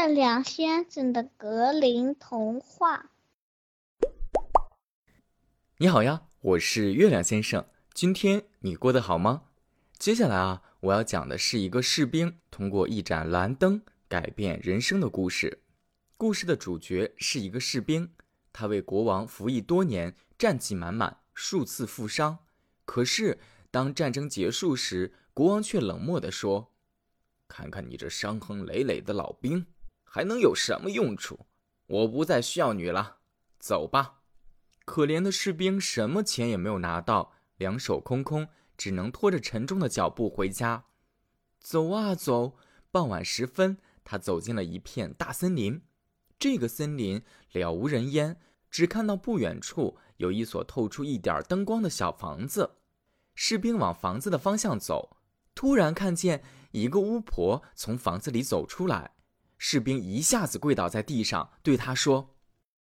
月亮先生的格林童话。你好呀，我是月亮先生。今天你过得好吗？接下来啊，我要讲的是一个士兵通过一盏蓝灯改变人生的故事。故事的主角是一个士兵，他为国王服役多年，战绩满满，数次负伤。可是当战争结束时，国王却冷漠地说：“看看你这伤痕累累的老兵，还能有什么用处？我不再需要你了，走吧。”可怜的士兵什么钱也没有拿到，两手空空，只能拖着沉重的脚步回家。走啊走，傍晚时分，他走进了一片大森林。这个森林了无人烟，只看到不远处有一所透出一点灯光的小房子。士兵往房子的方向走，突然看见一个巫婆从房子里走出来。士兵一下子跪倒在地上，对他说：“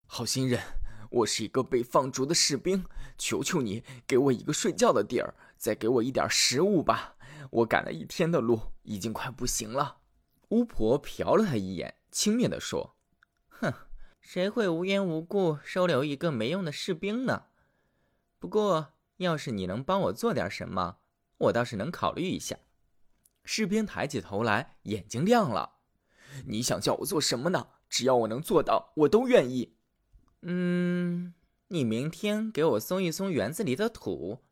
好心人。”我是一个被放逐的士兵，求求你给我一个睡觉的地儿，再给我一点食物吧。我赶了一天的路，已经快不行了。巫婆瞟了他一眼，轻蔑地说：“哼，谁会无缘无故收留一个没用的士兵呢？不过，要是你能帮我做点什么，我倒是能考虑一下。”士兵抬起头来，眼睛亮了：“你想叫我做什么呢？只要我能做到，我都愿意。”嗯，你明天给我松一松园子里的土。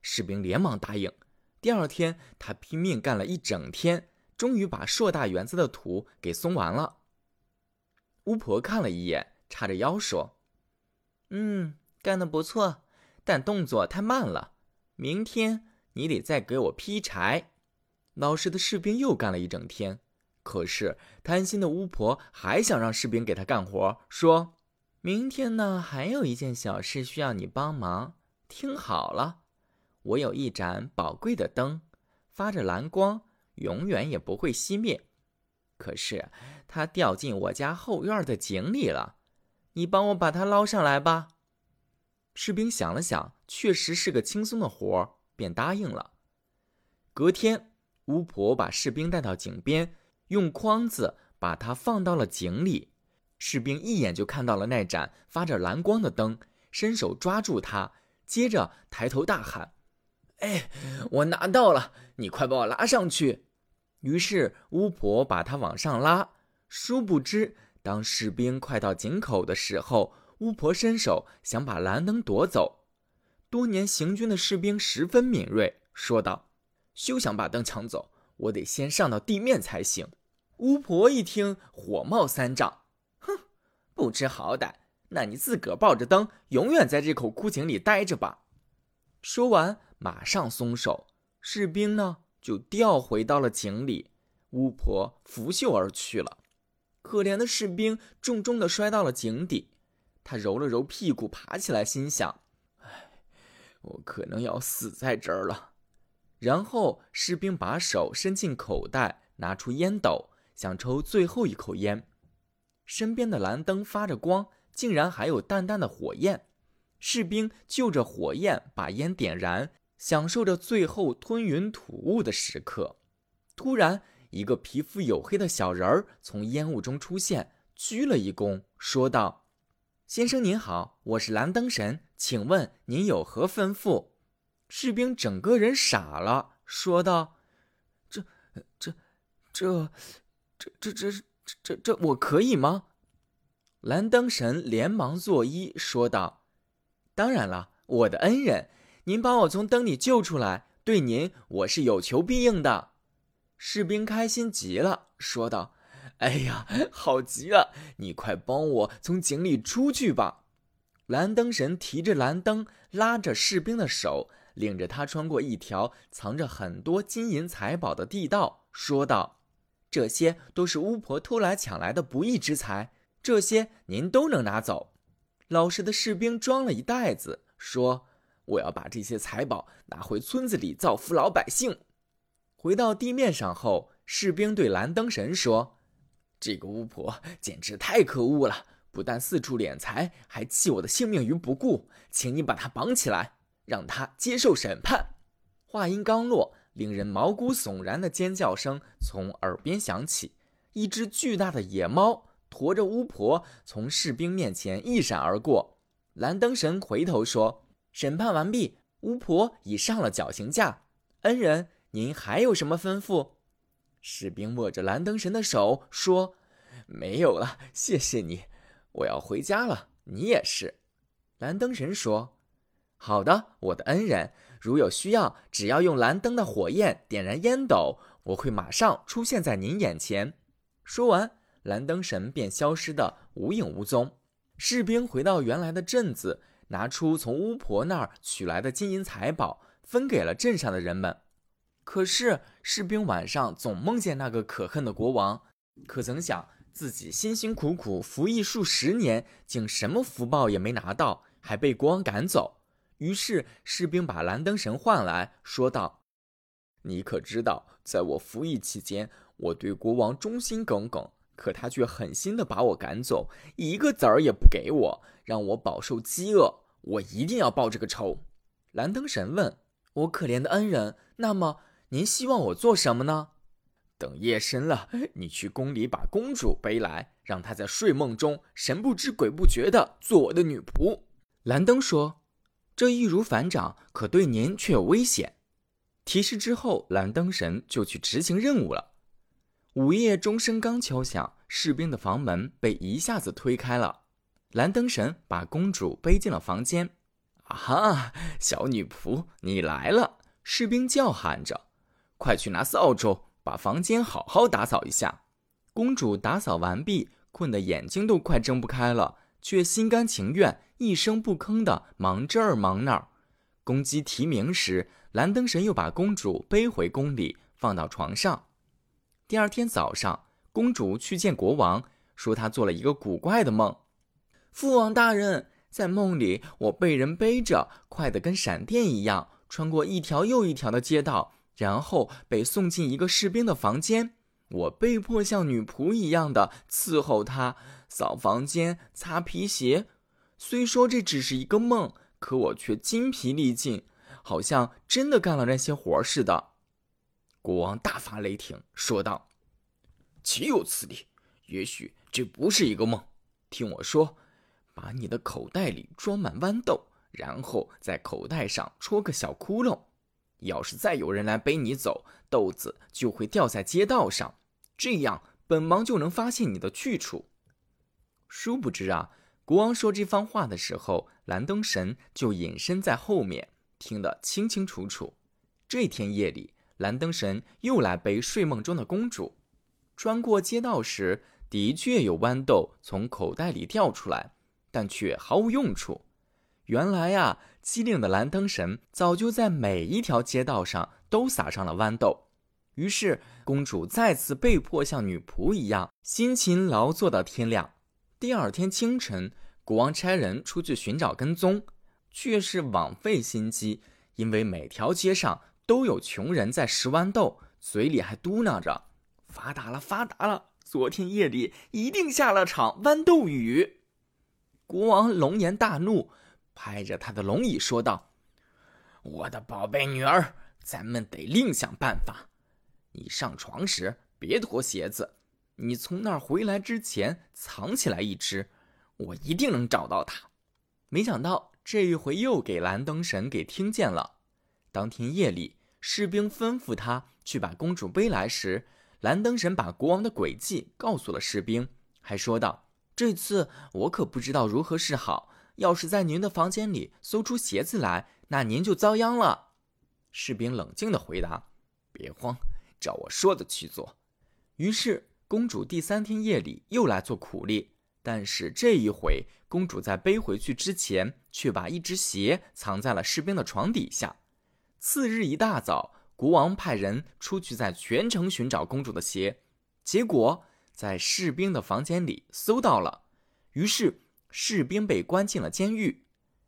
士兵连忙答应。第二天，他拼命干了一整天，终于把硕大园子的土给松完了。巫婆看了一眼，叉着腰说：“嗯，干得不错，但动作太慢了。明天你得再给我劈柴。”老实的士兵又干了一整天，可是贪心的巫婆还想让士兵给他干活，说。明天呢，还有一件小事需要你帮忙。听好了，我有一盏宝贵的灯，发着蓝光，永远也不会熄灭。可是它掉进我家后院的井里了，你帮我把它捞上来吧。士兵想了想，确实是个轻松的活儿，便答应了。隔天，巫婆把士兵带到井边，用筐子把它放到了井里。士兵一眼就看到了那盏发着蓝光的灯，伸手抓住它，接着抬头大喊：“哎，我拿到了！你快把我拉上去！”于是巫婆把他往上拉。殊不知，当士兵快到井口的时候，巫婆伸手想把蓝灯夺走。多年行军的士兵十分敏锐，说道：“休想把灯抢走！我得先上到地面才行。”巫婆一听，火冒三丈。哼不知好歹，那你自个儿抱着灯，永远在这口枯井里待着吧。说完，马上松手，士兵呢就掉回到了井里，巫婆拂袖而去了。可怜的士兵重重的摔到了井底，他揉了揉屁股，爬起来，心想：“哎，我可能要死在这儿了。”然后，士兵把手伸进口袋，拿出烟斗，想抽最后一口烟。身边的蓝灯发着光，竟然还有淡淡的火焰。士兵就着火焰把烟点燃，享受着最后吞云吐雾的时刻。突然，一个皮肤黝黑的小人儿从烟雾中出现，鞠了一躬，说道：“先生您好，我是蓝灯神，请问您有何吩咐？”士兵整个人傻了，说道：“这、这、这、这、这、这……”这这我可以吗？蓝灯神连忙作揖说道：“当然了，我的恩人，您把我从灯里救出来，对您我是有求必应的。”士兵开心极了，说道：“哎呀，好极了！你快帮我从井里出去吧。”蓝灯神提着蓝灯，拉着士兵的手，领着他穿过一条藏着很多金银财宝的地道，说道。这些都是巫婆偷来抢来的不义之财，这些您都能拿走。老实的士兵装了一袋子，说：“我要把这些财宝拿回村子里造福老百姓。”回到地面上后，士兵对蓝灯神说：“这个巫婆简直太可恶了，不但四处敛财，还弃我的性命于不顾。请你把她绑起来，让他接受审判。”话音刚落。令人毛骨悚然的尖叫声从耳边响起，一只巨大的野猫驮着巫婆从士兵面前一闪而过。蓝灯神回头说：“审判完毕，巫婆已上了绞刑架。恩人，您还有什么吩咐？”士兵握着蓝灯神的手说：“没有了，谢谢你，我要回家了。你也是。”蓝灯神说：“好的，我的恩人，如有需要，只要用蓝灯的火焰点燃烟斗，我会马上出现在您眼前。”说完，蓝灯神便消失的无影无踪。士兵回到原来的镇子，拿出从巫婆那儿取来的金银财宝，分给了镇上的人们。可是，士兵晚上总梦见那个可恨的国王，可曾想自己辛辛苦苦服役数十年，竟什么福报也没拿到，还被国王赶走。于是，士兵把蓝灯神唤来说道：“你可知道，在我服役期间，我对国王忠心耿耿。”可他却狠心的把我赶走，一个子儿也不给我，让我饱受饥饿。我一定要报这个仇。蓝灯神问我：“可怜的恩人，那么您希望我做什么呢？”等夜深了，你去宫里把公主背来，让她在睡梦中神不知鬼不觉的做我的女仆。蓝灯说：“这易如反掌，可对您却有危险。”提示之后，蓝灯神就去执行任务了。午夜钟声刚敲响，士兵的房门被一下子推开了。蓝灯神把公主背进了房间。啊哈，小女仆，你来了！士兵叫喊着：“快去拿扫帚，把房间好好打扫一下。”公主打扫完毕，困得眼睛都快睁不开了，却心甘情愿，一声不吭的忙这儿忙那儿。公鸡啼鸣时，蓝灯神又把公主背回宫里，放到床上。第二天早上，公主去见国王，说她做了一个古怪的梦。父王大人，在梦里，我被人背着，快得跟闪电一样，穿过一条又一条的街道，然后被送进一个士兵的房间。我被迫像女仆一样的伺候他，扫房间、擦皮鞋。虽说这只是一个梦，可我却精疲力尽，好像真的干了那些活似的。国王大发雷霆，说道：“岂有此理！也许这不是一个梦。听我说，把你的口袋里装满豌豆，然后在口袋上戳个小窟窿。要是再有人来背你走，豆子就会掉在街道上，这样本王就能发现你的去处。”殊不知啊，国王说这番话的时候，蓝灯神就隐身在后面，听得清清楚楚。这天夜里。蓝灯神又来背睡梦中的公主，穿过街道时，的确有豌豆从口袋里掉出来，但却毫无用处。原来呀，机灵的蓝灯神早就在每一条街道上都撒上了豌豆。于是，公主再次被迫像女仆一样辛勤劳作到天亮。第二天清晨，国王差人出去寻找跟踪，却是枉费心机，因为每条街上。都有穷人在拾豌豆，嘴里还嘟囔着：“发达了，发达了！昨天夜里一定下了场豌豆雨。”国王龙颜大怒，拍着他的龙椅说道：“我的宝贝女儿，咱们得另想办法。你上床时别脱鞋子，你从那儿回来之前藏起来一只，我一定能找到它。”没想到这一回又给蓝灯神给听见了。当天夜里，士兵吩咐他去把公主背来时，蓝灯神把国王的诡计告诉了士兵，还说道：“这次我可不知道如何是好。要是在您的房间里搜出鞋子来，那您就遭殃了。”士兵冷静地回答：“别慌，照我说的去做。”于是，公主第三天夜里又来做苦力，但是这一回，公主在背回去之前，却把一只鞋藏在了士兵的床底下。次日一大早，国王派人出去在全城寻找公主的鞋，结果在士兵的房间里搜到了。于是士兵被关进了监狱。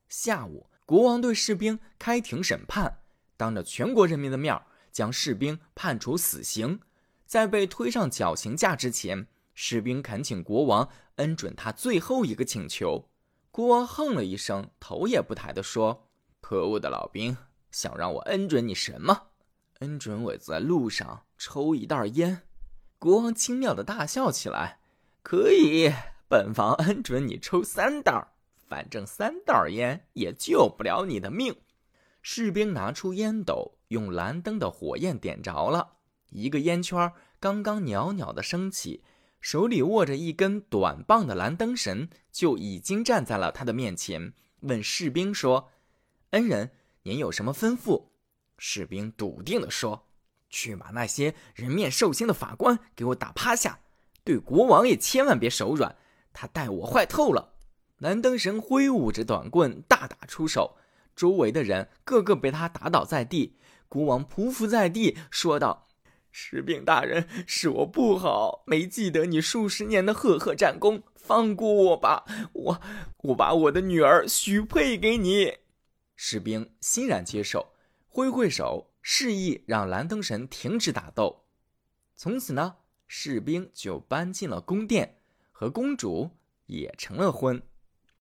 下午，国王对士兵开庭审判，当着全国人民的面将士兵判处死刑。在被推上绞刑架之前，士兵恳请国王恩准他最后一个请求。国王哼了一声，头也不抬地说：“可恶的老兵！”想让我恩准你什么？恩准我在路上抽一袋烟。国王轻妙的大笑起来：“可以，本王恩准你抽三袋，反正三袋烟也救不了你的命。”士兵拿出烟斗，用蓝灯的火焰点着了一个烟圈，刚刚袅袅的升起，手里握着一根短棒的蓝灯神就已经站在了他的面前，问士兵说：“恩人，您有什么吩咐？”士兵笃定地说：“去把那些人面兽心的法官给我打趴下，对国王也千万别手软，他待我坏透了。”蓝灯神挥舞着短棍大打出手。周围的人个个被他打倒在地，国王匍匐在地，说道：“士兵大人，是我不好，没记得你数十年的赫赫战功，放过我吧，我我把我的女儿许配给你。”士兵欣然接受，挥挥手示意让蓝灯神停止打斗。从此呢，士兵就搬进了宫殿，和公主也成了婚。